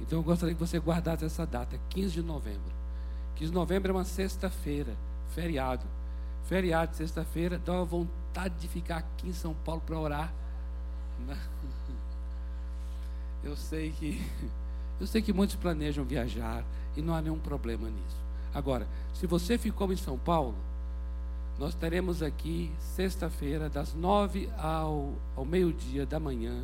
Então eu gostaria que você guardasse essa data, 15 de novembro. 15 de novembro é uma sexta-feira, feriado. Feriado sexta-feira, dá uma vontade de ficar aqui em São Paulo para orar. Eu sei que eu sei que muitos planejam viajar e não há nenhum problema nisso. Agora, se você ficou em São Paulo, nós teremos aqui sexta-feira, das nove ao, ao meio-dia da manhã,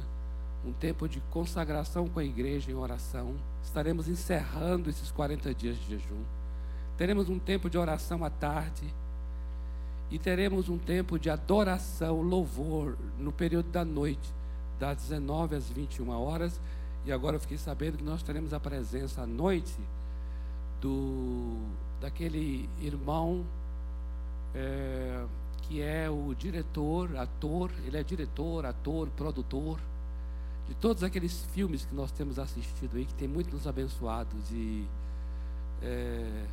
um tempo de consagração com a igreja em oração. Estaremos encerrando esses 40 dias de jejum. Teremos um tempo de oração à tarde. E teremos um tempo de adoração, louvor, no período da noite das 19 às 21 horas. E agora eu fiquei sabendo que nós teremos a presença à noite do daquele irmão é, que é o diretor, ator, ele é diretor, ator, produtor de todos aqueles filmes que nós temos assistido aí, que tem muito nos abençoado, de é,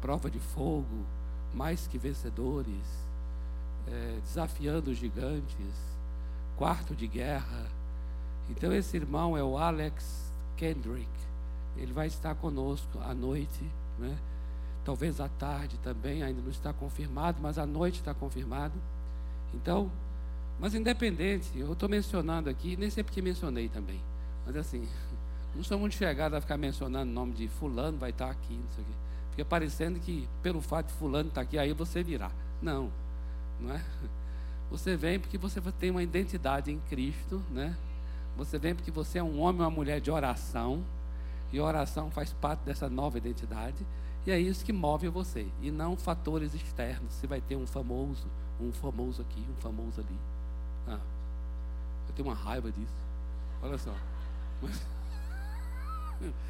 Prova de Fogo, Mais que Vencedores, é, Desafiando os Gigantes, quarto de guerra. Então esse irmão é o Alex Kendrick. Ele vai estar conosco à noite, né? Talvez à tarde também, ainda não está confirmado, mas à noite está confirmado. Então, Mas independente, eu estou mencionando aqui, nem sei porque mencionei também. Mas assim, não sou muito chegado a ficar mencionando o nome de fulano, vai estar aqui, não sei o quê. Fica parecendo que pelo fato de fulano estar aqui, aí você virá. Não, não é? Você vem porque você tem uma identidade em Cristo, né? Você vem porque você é um homem ou uma mulher de oração, e oração faz parte dessa nova identidade, e é isso que move você, e não fatores externos. Você vai ter um famoso, um famoso aqui, um famoso ali. Ah, eu tenho uma raiva disso. Olha só. Mas,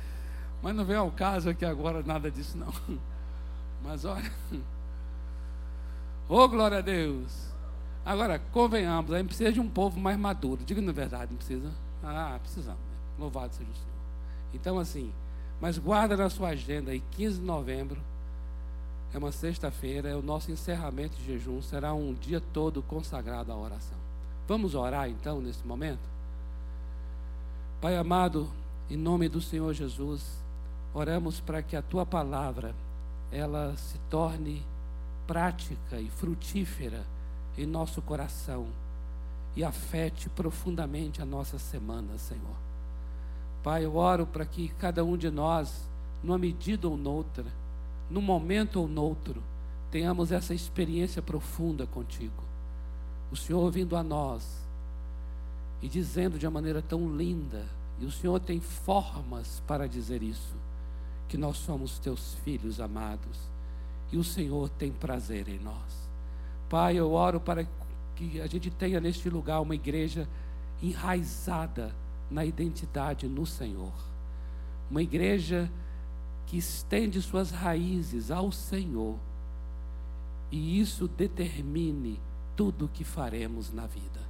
mas não vem ao caso aqui agora nada disso, não. Mas olha. Oh, glória a Deus. Agora, convenhamos, a gente precisa de um povo mais maduro. Diga na verdade, não precisa? Ah, precisamos. Né? Louvado seja o Senhor. Então, assim, mas guarda na sua agenda aí, 15 de novembro, é uma sexta-feira, é o nosso encerramento de jejum, será um dia todo consagrado à oração. Vamos orar então nesse momento? Pai amado, em nome do Senhor Jesus, oramos para que a tua palavra ela se torne prática e frutífera em nosso coração e afete profundamente a nossa semana, Senhor. Pai, eu oro para que cada um de nós, numa medida ou noutra, num momento ou noutro, tenhamos essa experiência profunda contigo. O Senhor vindo a nós e dizendo de uma maneira tão linda, e o Senhor tem formas para dizer isso, que nós somos teus filhos amados e o Senhor tem prazer em nós. Pai, eu oro para que a gente tenha neste lugar uma igreja enraizada na identidade no Senhor. Uma igreja que estende suas raízes ao Senhor. E isso determine tudo o que faremos na vida.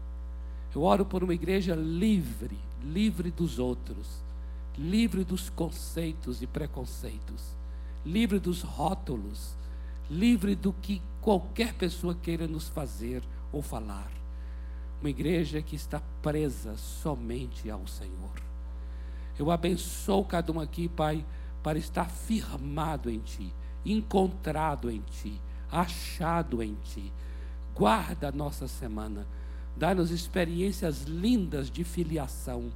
Eu oro por uma igreja livre, livre dos outros, livre dos conceitos e preconceitos, livre dos rótulos, livre do que qualquer pessoa queira nos fazer ou falar. Uma igreja que está presa somente ao Senhor. Eu abençoo cada um aqui, Pai, para estar firmado em Ti, encontrado em Ti, achado em Ti. Guarda a nossa semana. Dá-nos experiências lindas de filiação,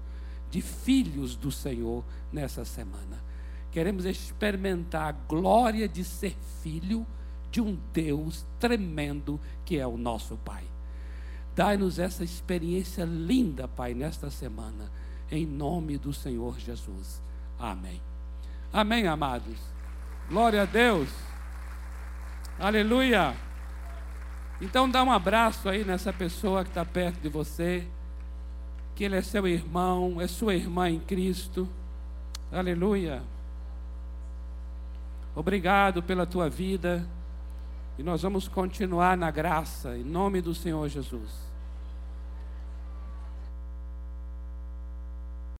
de filhos do Senhor nessa semana. Queremos experimentar a glória de ser filho de um Deus tremendo que é o nosso Pai. Dai-nos essa experiência linda, Pai, nesta semana, em nome do Senhor Jesus. Amém. Amém, amados. Glória a Deus. Aleluia. Então dá um abraço aí nessa pessoa que está perto de você, que ele é seu irmão, é sua irmã em Cristo. Aleluia. Obrigado pela tua vida. E nós vamos continuar na graça, em nome do Senhor Jesus.